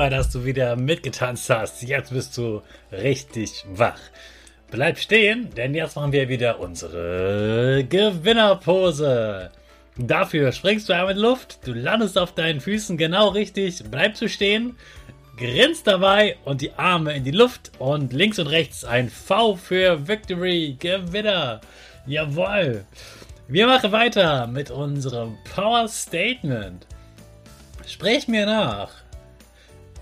Super, dass du wieder mitgetanzt hast. Jetzt bist du richtig wach. Bleib stehen, denn jetzt machen wir wieder unsere Gewinnerpose. Dafür springst du einmal in Luft, du landest auf deinen Füßen genau richtig, bleibst du stehen, grinst dabei und die Arme in die Luft und links und rechts ein V für Victory, Gewinner. Jawohl. Wir machen weiter mit unserem Power Statement. Sprich mir nach.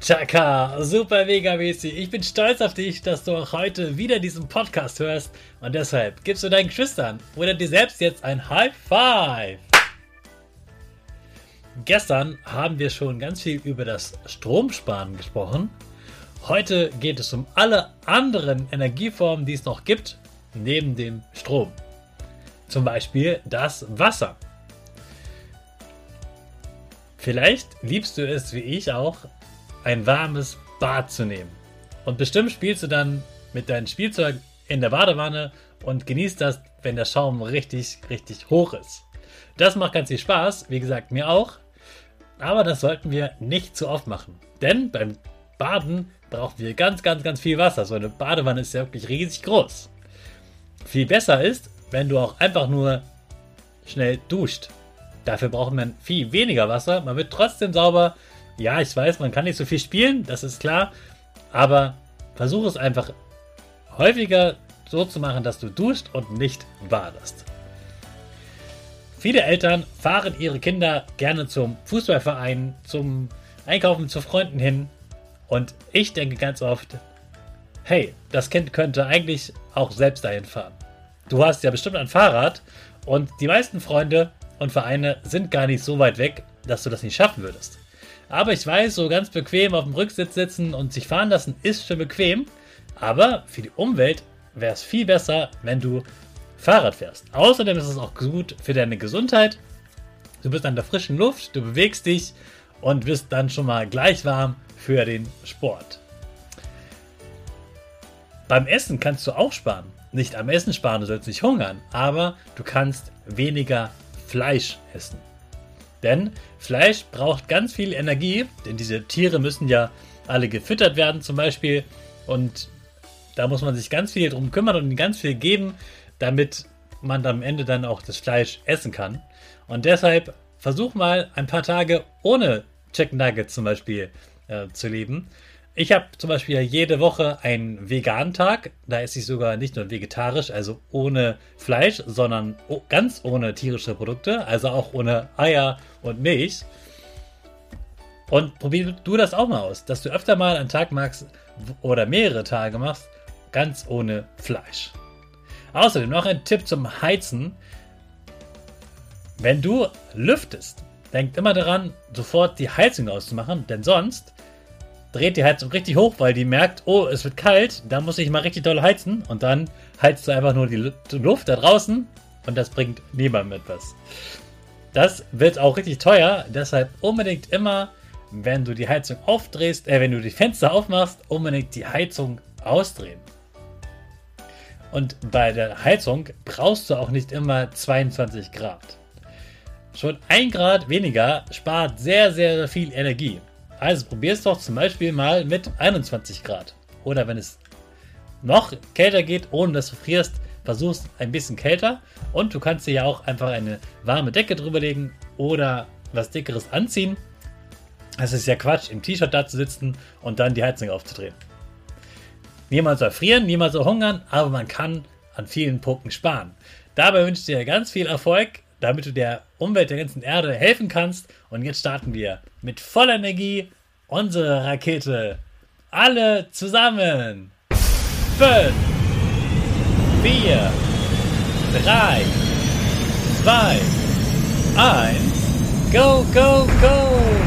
Chaka, super mega mäßig. Ich bin stolz auf dich, dass du auch heute wieder diesen Podcast hörst und deshalb gibst du deinen Geschwistern oder dir selbst jetzt ein High Five. Gestern haben wir schon ganz viel über das Stromsparen gesprochen. Heute geht es um alle anderen Energieformen, die es noch gibt, neben dem Strom. Zum Beispiel das Wasser. Vielleicht liebst du es wie ich auch, ein warmes Bad zu nehmen. Und bestimmt spielst du dann mit deinem Spielzeug in der Badewanne und genießt das, wenn der Schaum richtig, richtig hoch ist. Das macht ganz viel Spaß, wie gesagt, mir auch. Aber das sollten wir nicht zu oft machen. Denn beim Baden brauchen wir ganz, ganz, ganz viel Wasser. So eine Badewanne ist ja wirklich riesig groß. Viel besser ist, wenn du auch einfach nur schnell duscht. Dafür braucht man viel weniger Wasser. Man wird trotzdem sauber ja, ich weiß, man kann nicht so viel spielen, das ist klar. Aber versuche es einfach häufiger so zu machen, dass du duscht und nicht badest. Viele Eltern fahren ihre Kinder gerne zum Fußballverein, zum Einkaufen zu Freunden hin. Und ich denke ganz oft, hey, das Kind könnte eigentlich auch selbst dahin fahren. Du hast ja bestimmt ein Fahrrad und die meisten Freunde und Vereine sind gar nicht so weit weg, dass du das nicht schaffen würdest. Aber ich weiß, so ganz bequem auf dem Rücksitz sitzen und sich fahren lassen ist schon bequem. Aber für die Umwelt wäre es viel besser, wenn du Fahrrad fährst. Außerdem ist es auch gut für deine Gesundheit. Du bist an der frischen Luft, du bewegst dich und bist dann schon mal gleich warm für den Sport. Beim Essen kannst du auch sparen. Nicht am Essen sparen, du sollst nicht hungern, aber du kannst weniger Fleisch essen. Denn Fleisch braucht ganz viel Energie, denn diese Tiere müssen ja alle gefüttert werden zum Beispiel. Und da muss man sich ganz viel drum kümmern und ganz viel geben, damit man am Ende dann auch das Fleisch essen kann. Und deshalb versuch mal ein paar Tage ohne Chicken Nuggets zum Beispiel äh, zu leben. Ich habe zum Beispiel jede Woche einen veganen Tag. Da esse ich sogar nicht nur vegetarisch, also ohne Fleisch, sondern ganz ohne tierische Produkte, also auch ohne Eier und Milch. Und probier du das auch mal aus, dass du öfter mal einen Tag machst oder mehrere Tage machst, ganz ohne Fleisch. Außerdem noch ein Tipp zum Heizen. Wenn du lüftest, denk immer daran, sofort die Heizung auszumachen, denn sonst dreht die Heizung richtig hoch, weil die merkt, oh, es wird kalt, da muss ich mal richtig doll heizen und dann heizt du einfach nur die Luft da draußen und das bringt niemandem etwas. Das wird auch richtig teuer, deshalb unbedingt immer, wenn du die Heizung aufdrehst, äh, wenn du die Fenster aufmachst, unbedingt die Heizung ausdrehen. Und bei der Heizung brauchst du auch nicht immer 22 Grad. Schon ein Grad weniger spart sehr, sehr viel Energie. Also probier es doch zum Beispiel mal mit 21 Grad. Oder wenn es noch kälter geht, ohne dass du frierst, versuchst ein bisschen kälter. Und du kannst dir ja auch einfach eine warme Decke drüberlegen oder was Dickeres anziehen. Es ist ja Quatsch, im T-Shirt da zu sitzen und dann die Heizung aufzudrehen. Niemand soll frieren, niemand soll hungern, aber man kann an vielen Punkten sparen. Dabei wünsche ich dir ganz viel Erfolg, damit du der Umwelt der ganzen Erde helfen kannst. Und jetzt starten wir mit voller Energie unsere Rakete. Alle zusammen. 5, 4, 3, 2, 1, go, go, go!